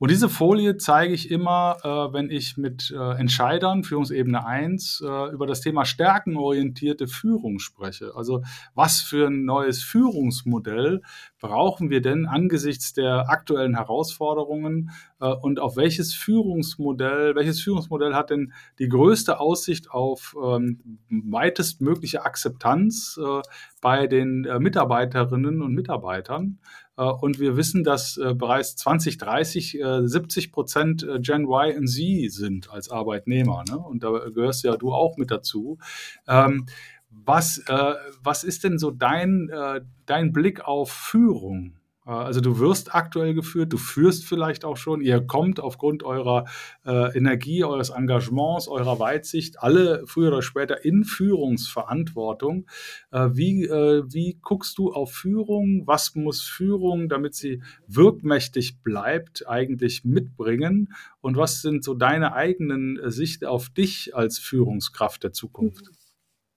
Und diese Folie zeige ich immer, äh, wenn ich mit äh, Entscheidern, Führungsebene 1, äh, über das Thema stärkenorientierte Führung spreche. Also was für ein neues Führungsmodell brauchen wir denn angesichts der aktuellen Herausforderungen äh, und auf welches Führungsmodell, welches Führungsmodell hat denn die größte Aussicht auf ähm, weitestmögliche Akzeptanz äh, bei den äh, Mitarbeiterinnen und Mitarbeitern? Und wir wissen, dass bereits 2030 70 Prozent äh, Gen Y und Z sind als Arbeitnehmer. Ne? Und da gehörst ja du auch mit dazu. Ähm, was, äh, was ist denn so dein, äh, dein Blick auf Führung? Äh, also du wirst aktuell geführt, du führst vielleicht auch schon, ihr kommt aufgrund eurer äh, Energie, eures Engagements, eurer Weitsicht alle früher oder später in Führungsverantwortung. Äh, wie, äh, wie guckst du auf Führung? Was muss Führung, damit sie wirkmächtig bleibt, eigentlich mitbringen? Und was sind so deine eigenen äh, Sicht auf dich als Führungskraft der Zukunft?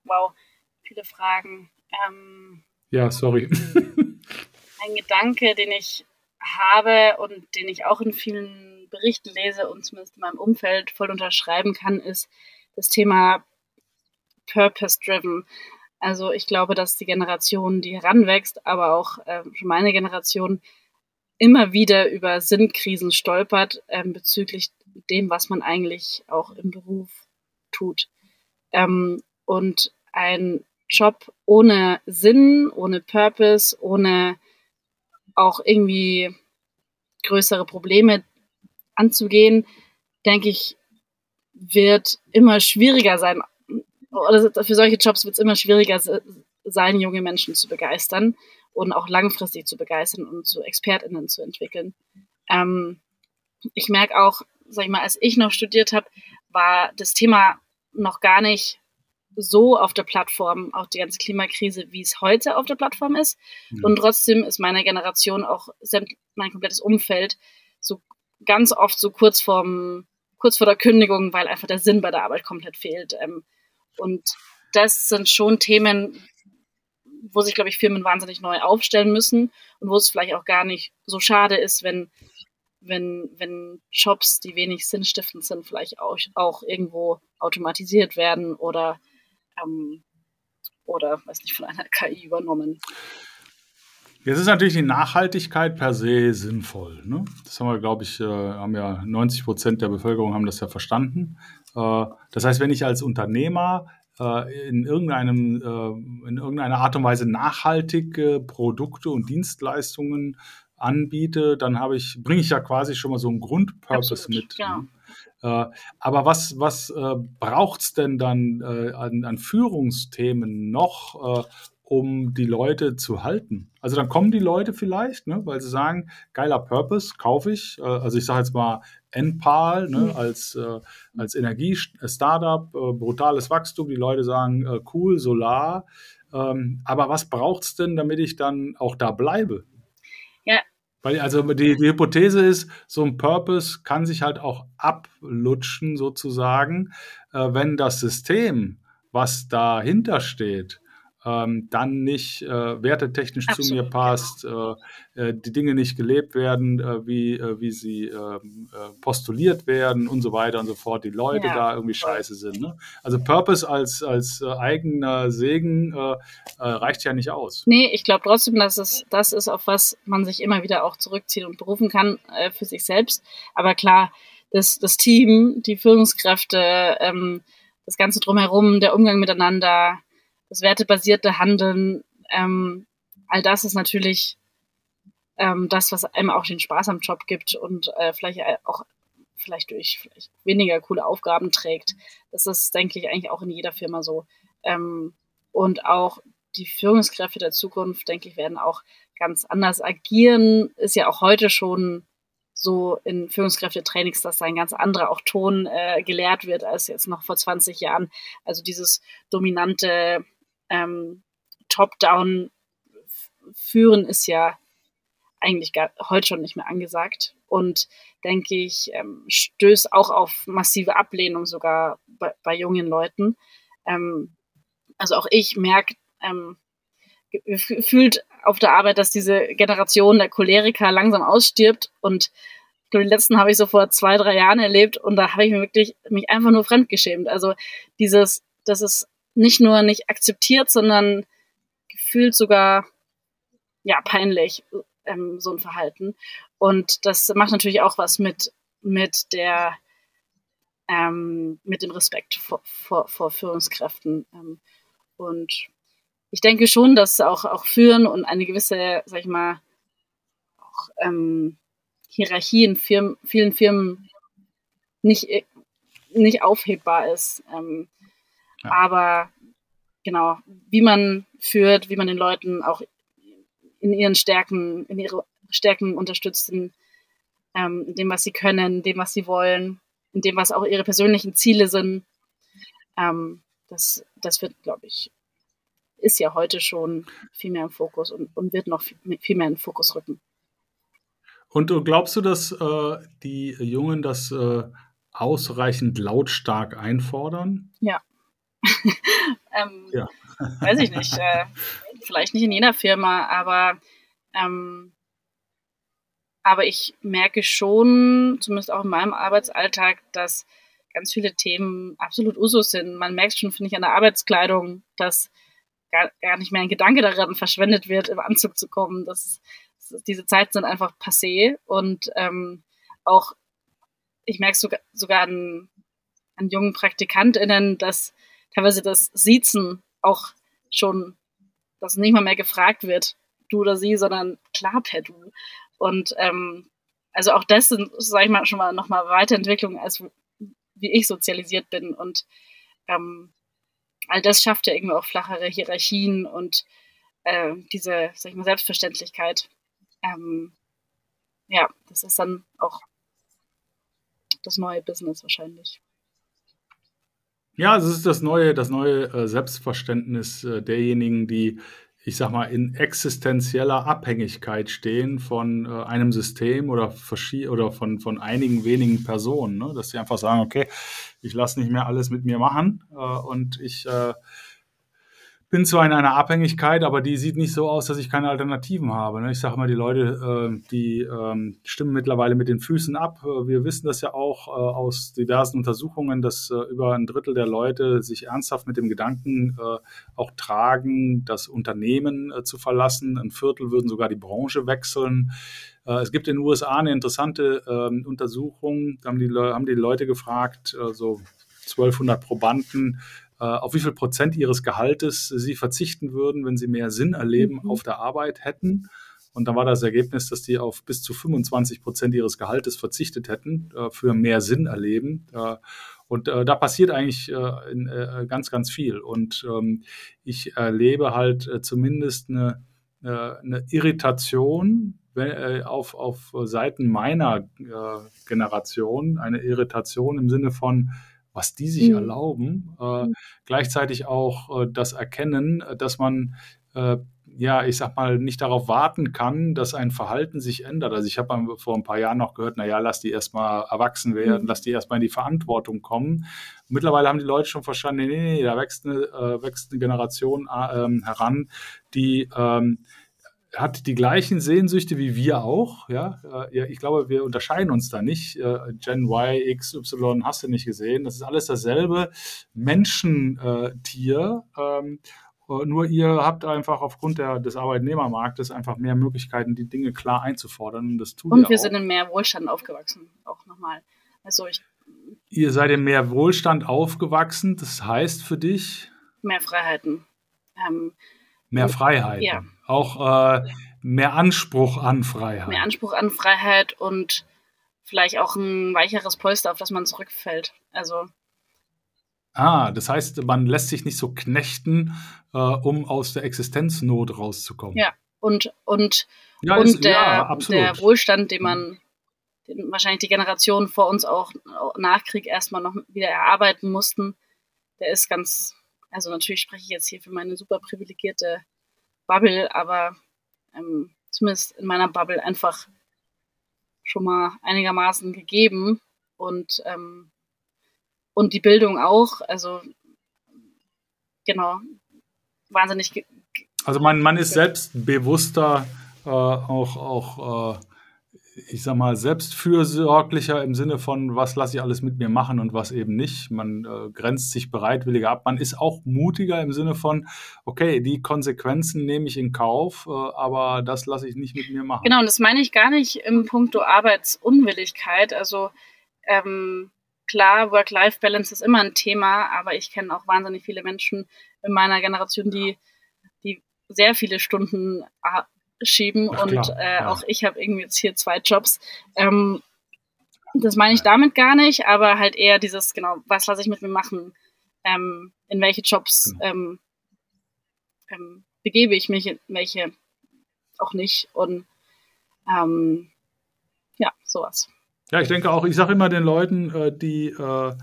Wow, viele Fragen. Ähm ja, sorry. [laughs] ein Gedanke, den ich habe und den ich auch in vielen Berichten lese und zumindest in meinem Umfeld voll unterschreiben kann, ist das Thema Purpose-Driven. Also ich glaube, dass die Generation, die heranwächst, aber auch äh, meine Generation, immer wieder über Sinnkrisen stolpert äh, bezüglich dem, was man eigentlich auch im Beruf tut. Ähm, und ein Job ohne Sinn, ohne Purpose, ohne auch irgendwie größere Probleme anzugehen, denke ich, wird immer schwieriger sein. Oder für solche Jobs wird es immer schwieriger sein, junge Menschen zu begeistern und auch langfristig zu begeistern und zu ExpertInnen zu entwickeln. Ähm, ich merke auch, sag ich mal, als ich noch studiert habe, war das Thema noch gar nicht so auf der Plattform, auch die ganze Klimakrise, wie es heute auf der Plattform ist. Mhm. Und trotzdem ist meine Generation auch mein komplettes Umfeld so ganz oft so kurz vorm, kurz vor der Kündigung, weil einfach der Sinn bei der Arbeit komplett fehlt. Ähm, und das sind schon Themen, wo sich, glaube ich, Firmen wahnsinnig neu aufstellen müssen und wo es vielleicht auch gar nicht so schade ist, wenn, wenn, wenn Jobs, die wenig sinnstiftend sind, vielleicht auch, auch irgendwo automatisiert werden oder ähm, oder, weiß nicht, von einer [laughs] KI übernommen. Jetzt ist natürlich die Nachhaltigkeit per se sinnvoll. Ne? Das haben wir, glaube ich, äh, haben ja 90 Prozent der Bevölkerung haben das ja verstanden. Äh, das heißt, wenn ich als Unternehmer äh, in, irgendeinem, in irgendeiner Art und Weise nachhaltige Produkte und Dienstleistungen anbiete, dann habe ich, bringe ich ja quasi schon mal so einen Grundpurpose Absolut, mit. Genau. Ne? Äh, aber was, was äh, braucht es denn dann äh, an, an, Führungsthemen noch, äh, um die Leute zu halten? Also dann kommen die Leute vielleicht, ne, weil sie sagen, geiler Purpose, kaufe ich. Äh, also ich sage jetzt mal NPAL ne, mhm. als, äh, als Energie-Startup, brutales Wachstum. Die Leute sagen, cool, Solar. Ähm, aber was braucht es denn, damit ich dann auch da bleibe? Weil also die, die Hypothese ist, so ein Purpose kann sich halt auch ablutschen sozusagen, äh, wenn das System, was dahinter steht, ähm, dann nicht äh, wertetechnisch Absolut, zu mir passt, genau. äh, die Dinge nicht gelebt werden, äh, wie, äh, wie sie ähm, äh, postuliert werden und so weiter und so fort, die Leute ja, da irgendwie scheiße sind. Ne? Also Purpose als, als eigener Segen reicht ja nicht aus. Nee, ich glaube trotzdem, dass es das ist, auf was man sich immer wieder auch zurückziehen und berufen kann für sich selbst. Aber klar, das, das Team, die Führungskräfte, ähm, das Ganze drumherum, der Umgang miteinander, das wertebasierte Handeln, ähm, all das ist natürlich ähm, das, was einem auch den Spaß am Job gibt und äh, vielleicht auch vielleicht durch vielleicht weniger coole Aufgaben trägt. Das ist, denke ich, eigentlich auch in jeder Firma so. Ähm, und auch die Führungskräfte der Zukunft, denke ich, werden auch ganz anders agieren. Ist ja auch heute schon so in Führungskräftetrainings, dass da ein ganz anderer auch Ton äh, gelehrt wird als jetzt noch vor 20 Jahren. Also dieses dominante ähm, Top-Down führen ist ja eigentlich gar, heute schon nicht mehr angesagt. Und denke ich, ähm, stößt auch auf massive Ablehnung sogar bei, bei jungen Leuten. Ähm, also auch ich merke, ähm, gefühlt auf der Arbeit, dass diese Generation der Choleriker langsam ausstirbt und den letzten habe ich so vor zwei, drei Jahren erlebt und da habe ich mir wirklich mich einfach nur fremdgeschämt. Also dieses, das ist nicht nur nicht akzeptiert, sondern gefühlt sogar ja peinlich ähm, so ein Verhalten. Und das macht natürlich auch was mit mit der ähm, mit dem Respekt vor, vor, vor Führungskräften. Ähm, und ich denke schon, dass auch auch Führen und eine gewisse, sag ich mal, auch ähm, Hierarchie in Firmen, vielen Firmen nicht nicht aufhebbar ist. Ähm, aber genau, wie man führt, wie man den Leuten auch in ihren Stärken, in ihre Stärken unterstützt in, ähm, in dem, was sie können, in dem, was sie wollen, in dem, was auch ihre persönlichen Ziele sind. Ähm, das, das wird, glaube ich, ist ja heute schon viel mehr im Fokus und, und wird noch viel, viel mehr in den Fokus rücken. Und glaubst du, dass äh, die Jungen das äh, ausreichend lautstark einfordern? Ja. [laughs] ähm, ja. weiß ich nicht. Äh, vielleicht nicht in jeder Firma, aber, ähm, aber ich merke schon, zumindest auch in meinem Arbeitsalltag, dass ganz viele Themen absolut Usus sind. Man merkt schon, finde ich, an der Arbeitskleidung, dass gar, gar nicht mehr ein Gedanke daran verschwendet wird, im Anzug zu kommen. Das, das diese Zeiten sind einfach passé und ähm, auch, ich merke sogar, sogar an, an jungen PraktikantInnen, dass teilweise das Siezen auch schon, dass nicht mal mehr gefragt wird, du oder sie, sondern klar per du. Und ähm, also auch das sind, sage ich mal, schon mal nochmal Weiterentwicklungen, als wie ich sozialisiert bin. Und ähm, all das schafft ja irgendwie auch flachere Hierarchien und äh, diese, sag ich mal, Selbstverständlichkeit. Ähm, ja, das ist dann auch das neue Business wahrscheinlich. Ja, es ist das neue, das neue äh, Selbstverständnis äh, derjenigen, die, ich sag mal, in existenzieller Abhängigkeit stehen von äh, einem System oder, oder von, von einigen wenigen Personen. Ne? Dass sie einfach sagen, okay, ich lasse nicht mehr alles mit mir machen und ich äh, bin zwar in einer Abhängigkeit, aber die sieht nicht so aus, dass ich keine Alternativen habe. Ne? Ich sage mal, die Leute, äh, die ähm, stimmen mittlerweile mit den Füßen ab. Äh, wir wissen das ja auch äh, aus diversen Untersuchungen, dass über ein Drittel der Leute sich ernsthaft mit dem Gedanken auch tragen, das Unternehmen zu verlassen. Ein Viertel würden sogar die Branche wechseln. Es gibt in den USA eine interessante ähm, Untersuchung, da haben die, Leute gefragt, so 1200 Probanden, äh, auf wie viel Prozent ihres Gehaltes sie verzichten würden, wenn sie mehr Sinn erleben mhm. auf der Arbeit hätten. Und dann war das Ergebnis, dass die auf bis zu 25 Prozent ihres Gehaltes verzichtet hätten äh, für mehr Sinn erleben. Äh, und äh, da passiert eigentlich äh, in, äh, ganz, ganz viel. Und ähm, ich erlebe halt zumindest eine, eine Irritation auf, auf Seiten meiner Generation, eine Irritation im Sinne von, was die sich mhm. erlauben. Äh, mhm. Gleichzeitig auch äh, das Erkennen, äh, dass man äh, ja, ich sag mal, nicht darauf warten kann, dass ein Verhalten sich ändert. Also ich habe vor ein paar Jahren noch gehört, naja, lass die erstmal erwachsen werden, mhm. lass die erstmal in die Verantwortung kommen. Mittlerweile haben die Leute schon verstanden, nee, nee, nee da wächst eine, äh, wächst eine Generation äh, ähm, heran, die ähm, hat die gleichen Sehnsüchte wie wir auch. Ja? Äh, ja, ich glaube, wir unterscheiden uns da nicht. Äh, Gen Y, X, Y hast du nicht gesehen. Das ist alles dasselbe Menschentier. Ähm, nur ihr habt einfach aufgrund der, des Arbeitnehmermarktes einfach mehr Möglichkeiten, die Dinge klar einzufordern. Und, das tut und wir auch. sind in mehr Wohlstand aufgewachsen, auch nochmal. Also ich, ihr seid in mehr Wohlstand aufgewachsen. Das heißt für dich? Mehr Freiheiten. Ähm, mehr Freiheiten. Ja auch äh, mehr Anspruch an Freiheit. Mehr Anspruch an Freiheit und vielleicht auch ein weicheres Polster, auf das man zurückfällt. Also. Ah, das heißt, man lässt sich nicht so knechten, äh, um aus der Existenznot rauszukommen. Ja, und, und, ja, und ist, der, ja, der Wohlstand, den man den wahrscheinlich die Generationen vor uns auch nach Krieg erstmal noch wieder erarbeiten mussten, der ist ganz, also natürlich spreche ich jetzt hier für meine super privilegierte Bubble, aber ähm, zumindest in meiner Bubble einfach schon mal einigermaßen gegeben und ähm, und die Bildung auch, also genau, wahnsinnig. Also man, man ist selbstbewusster, äh, auch, auch äh, ich sag mal, selbstfürsorglicher im Sinne von, was lasse ich alles mit mir machen und was eben nicht. Man äh, grenzt sich bereitwilliger ab. Man ist auch mutiger im Sinne von, okay, die Konsequenzen nehme ich in Kauf, äh, aber das lasse ich nicht mit mir machen. Genau, und das meine ich gar nicht im Punkto Arbeitsunwilligkeit. Also ähm, klar, Work-Life-Balance ist immer ein Thema, aber ich kenne auch wahnsinnig viele Menschen in meiner Generation, die, die sehr viele Stunden schieben Ach, und äh, ja. auch ich habe irgendwie jetzt hier zwei Jobs. Ähm, das meine ich damit gar nicht, aber halt eher dieses, genau, was lasse ich mit mir machen? Ähm, in welche Jobs genau. ähm, ähm, begebe ich mich, in welche auch nicht. Und Ähm, ja, sowas. Ja, ich denke auch, ich sage immer den Leuten, äh, die äh,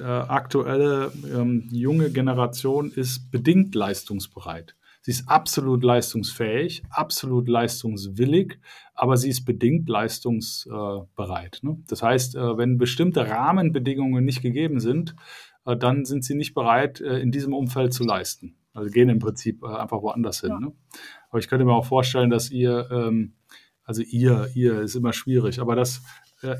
äh, aktuelle ähm, junge Generation ist bedingt leistungsbereit. Sie ist absolut leistungsfähig, absolut leistungswillig, aber sie ist bedingt leistungsbereit. Ne? Das heißt, äh, wenn bestimmte Rahmenbedingungen nicht gegeben sind, äh, dann sind sie nicht bereit, äh, in diesem Umfeld zu leisten. Also gehen im Prinzip einfach woanders hin. Ja. Ne? Aber ich könnte mir auch vorstellen, dass ihr, ähm, also ihr, ihr ist immer schwierig, aber dass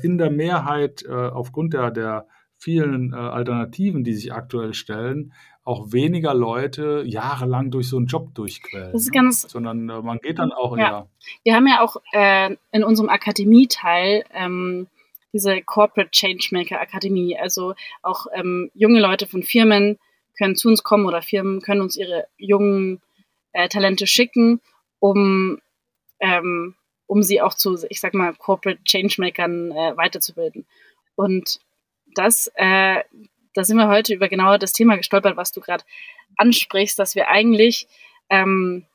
in der Mehrheit aufgrund der, der vielen Alternativen, die sich aktuell stellen, auch weniger Leute jahrelang durch so einen Job durchquellen. Das ist ne? ganz, sondern äh, man geht dann auch ja. ja. Wir haben ja auch äh, in unserem Akademieteil ähm, diese Corporate Changemaker Akademie. Also auch ähm, junge Leute von Firmen können zu uns kommen oder Firmen können uns ihre jungen äh, Talente schicken, um, ähm, um sie auch zu, ich sag mal, Corporate Changemakern äh, weiterzubilden. Und das äh, da sind wir heute über genau das Thema gestolpert, was du gerade ansprichst, dass wir eigentlich, ähm,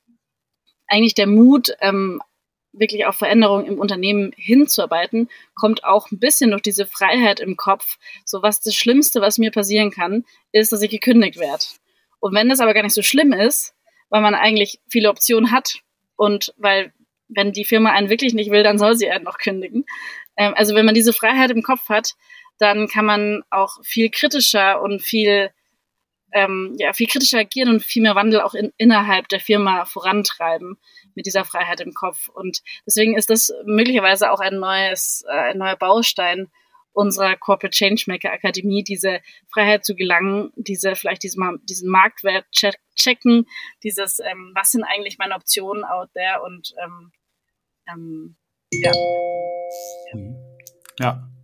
eigentlich der Mut, ähm, wirklich auf Veränderungen im Unternehmen hinzuarbeiten, kommt auch ein bisschen durch diese Freiheit im Kopf. So was das Schlimmste, was mir passieren kann, ist, dass ich gekündigt werde. Und wenn das aber gar nicht so schlimm ist, weil man eigentlich viele Optionen hat und weil wenn die Firma einen wirklich nicht will, dann soll sie einen noch kündigen. Ähm, also wenn man diese Freiheit im Kopf hat, dann kann man auch viel kritischer und viel, ähm, ja, viel kritischer agieren und viel mehr Wandel auch in, innerhalb der Firma vorantreiben mit dieser Freiheit im Kopf. Und deswegen ist das möglicherweise auch ein neues, äh, ein neuer Baustein unserer Corporate Changemaker Akademie, diese Freiheit zu gelangen, diese vielleicht diesen, diesen Marktwert check, checken, dieses, ähm, was sind eigentlich meine Optionen out there und ähm, ähm, ja. Ja.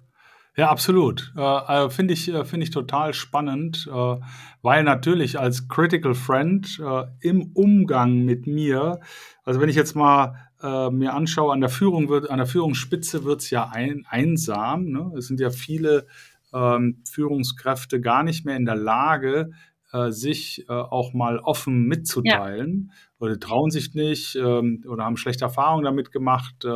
Ja, absolut. Äh, äh Finde ich, äh, finde ich total spannend, äh, weil natürlich als Critical Friend äh, im Umgang mit mir, also wenn ich jetzt mal äh, mir anschaue, an der Führung wird, an der Führungsspitze wird es ja ein, einsam. Ne? Es sind ja viele ähm, Führungskräfte gar nicht mehr in der Lage, sich auch mal offen mitzuteilen ja. oder trauen sich nicht ähm, oder haben schlechte Erfahrungen damit gemacht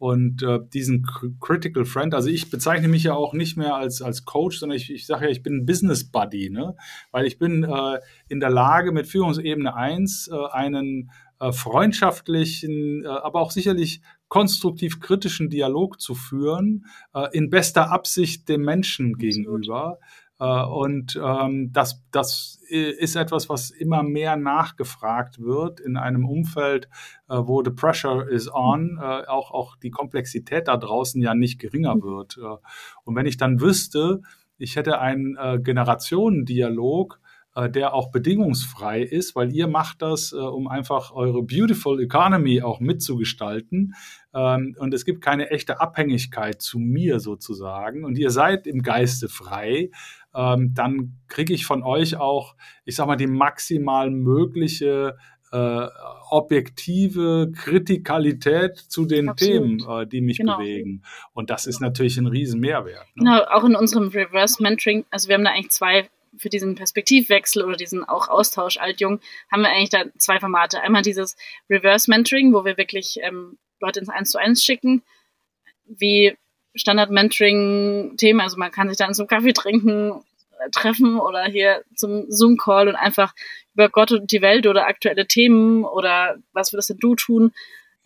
und äh, diesen Critical Friend, also ich bezeichne mich ja auch nicht mehr als, als Coach, sondern ich, ich sage ja, ich bin ein Business Buddy, ne? weil ich bin äh, in der Lage, mit Führungsebene 1 äh, einen äh, freundschaftlichen, äh, aber auch sicherlich konstruktiv kritischen Dialog zu führen, äh, in bester Absicht dem Menschen gegenüber. Äh, und ähm, das, das ist etwas, was immer mehr nachgefragt wird in einem Umfeld, äh, wo the pressure is on, äh, auch, auch die Komplexität da draußen ja nicht geringer mhm. wird. Äh, und wenn ich dann wüsste, ich hätte einen äh, Generationendialog, äh, der auch bedingungsfrei ist, weil ihr macht das, äh, um einfach eure Beautiful Economy auch mitzugestalten. Ähm, und es gibt keine echte Abhängigkeit zu mir sozusagen. Und ihr seid im Geiste frei ähm, dann kriege ich von euch auch, ich sag mal, die maximal mögliche äh, objektive Kritikalität zu den Absolut. Themen, äh, die mich genau. bewegen. Und das ist natürlich ein riesen Mehrwert. Ne? Genau, auch in unserem Reverse Mentoring, also wir haben da eigentlich zwei für diesen Perspektivwechsel oder diesen auch Austausch alt-jung, haben wir eigentlich da zwei Formate. Einmal dieses Reverse Mentoring, wo wir wirklich ähm, Leute ins Eins zu eins schicken, wie Standard-Mentoring-Themen. Also man kann sich dann zum Kaffee trinken äh, treffen oder hier zum Zoom-Call und einfach über Gott und die Welt oder aktuelle Themen oder was würdest denn du tun,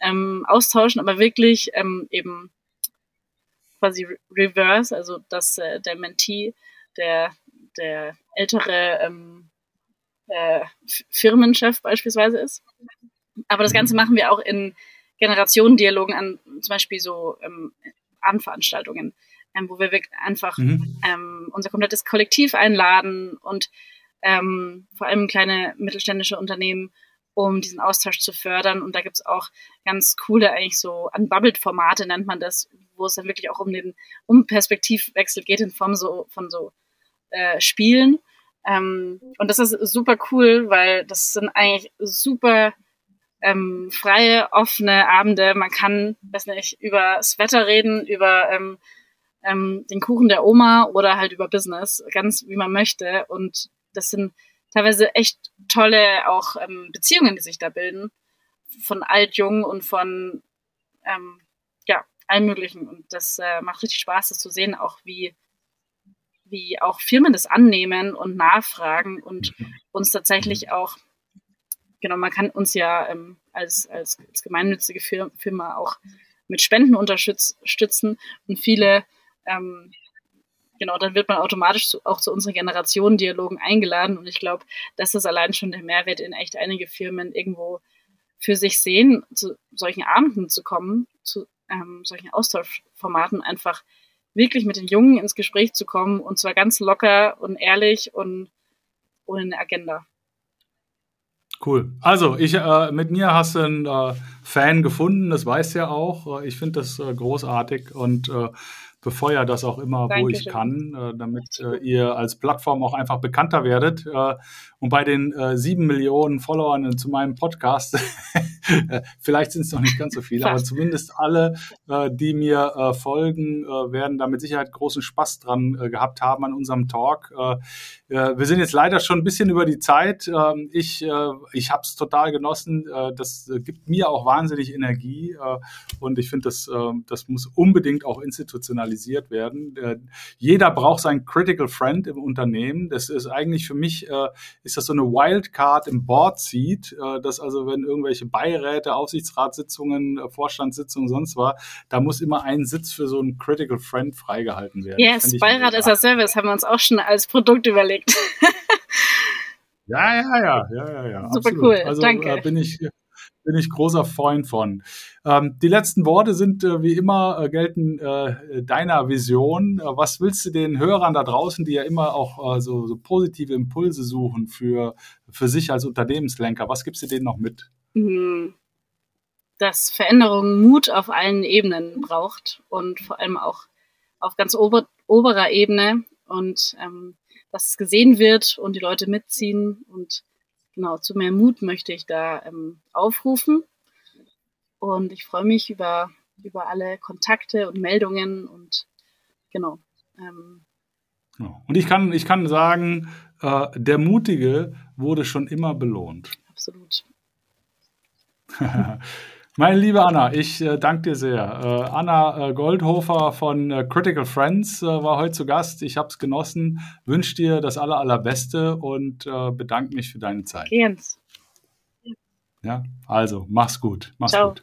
ähm, austauschen, aber wirklich ähm, eben quasi reverse, also dass äh, der Mentee, der, der ältere ähm, äh, Firmenchef beispielsweise ist. Aber das Ganze machen wir auch in Generationendialogen an zum Beispiel so ähm, an Veranstaltungen, ähm, wo wir einfach mhm. ähm, unser komplettes Kollektiv einladen und ähm, vor allem kleine mittelständische Unternehmen, um diesen Austausch zu fördern. Und da gibt es auch ganz coole, eigentlich so Unbubbled-Formate nennt man das, wo es dann wirklich auch um den um Perspektivwechsel geht in Form so von so äh, Spielen. Ähm, und das ist super cool, weil das sind eigentlich super ähm, freie, offene Abende. Man kann, weiß nicht, über das Wetter reden, über ähm, ähm, den Kuchen der Oma oder halt über Business, ganz wie man möchte. Und das sind teilweise echt tolle auch ähm, Beziehungen, die sich da bilden, von alt, jung und von ähm, allem Möglichen. Und das äh, macht richtig Spaß, das zu sehen, auch wie, wie auch Firmen das annehmen und nachfragen und uns tatsächlich auch, genau, man kann uns ja ähm, als, als, als gemeinnützige Firma auch mit Spenden unterstützen und viele ähm, genau, dann wird man automatisch zu, auch zu unseren Generationendialogen eingeladen. Und ich glaube, das ist allein schon der Mehrwert, in echt einige Firmen irgendwo für sich sehen, zu solchen Abenden zu kommen, zu ähm, solchen Austauschformaten einfach wirklich mit den Jungen ins Gespräch zu kommen und zwar ganz locker und ehrlich und ohne eine Agenda. Cool. Also, ich, äh, mit mir hast du einen äh, Fan gefunden, das weißt du ja auch. Äh, ich finde das äh, großartig und äh, befeuere das auch immer, Dankeschön. wo ich kann, äh, damit äh, ihr als Plattform auch einfach bekannter werdet. Äh, und bei den äh, sieben Millionen Followern zu meinem Podcast, [laughs] äh, vielleicht sind es noch nicht ganz so viele, aber zumindest alle, äh, die mir folgen, werden da mit Sicherheit großen Spaß dran gehabt haben an unserem Talk. Wir sind jetzt leider schon ein bisschen über die Zeit. Ähm, ich ich habe es total genossen. Das gibt mir auch wahnsinnig Energie und ich finde, das, das muss unbedingt auch institutionalisiert werden. Jeder braucht seinen Critical Friend im Unternehmen. Das ist eigentlich für mich, ist das so eine Wildcard im Board Seat, dass also wenn irgendwelche Beiräte, Aufsichtsratssitzungen, Vorstandssitzungen, sonst was, da muss immer ein Sitz für so einen Critical Friend freigehalten werden. Yes, Beirat ist a Service, haben wir uns auch schon als Produkt überlegt ja, ja, ja, ja, ja, ja. Super absolut. cool, also, danke. Äh, bin ich bin ich großer Freund von. Ähm, die letzten Worte sind äh, wie immer äh, gelten äh, deiner Vision. Äh, was willst du den Hörern da draußen, die ja immer auch äh, so, so, positive Impulse suchen für, für sich als Unternehmenslenker, was gibst du denen noch mit? Mhm. Dass Veränderung Mut auf allen Ebenen braucht und vor allem auch auf ganz ober, oberer Ebene und ähm, dass es gesehen wird und die Leute mitziehen. Und genau, zu mehr Mut möchte ich da ähm, aufrufen. Und ich freue mich über, über alle Kontakte und Meldungen und genau. Ähm, und ich kann, ich kann sagen, äh, der Mutige wurde schon immer belohnt. Absolut. [laughs] Meine liebe Anna, ich äh, danke dir sehr. Äh, Anna äh, Goldhofer von äh, Critical Friends äh, war heute zu Gast. Ich habe es genossen, wünsche dir das aller, allerbeste und äh, bedanke mich für deine Zeit. Jens. Ja, also mach's gut. Mach's Ciao. gut.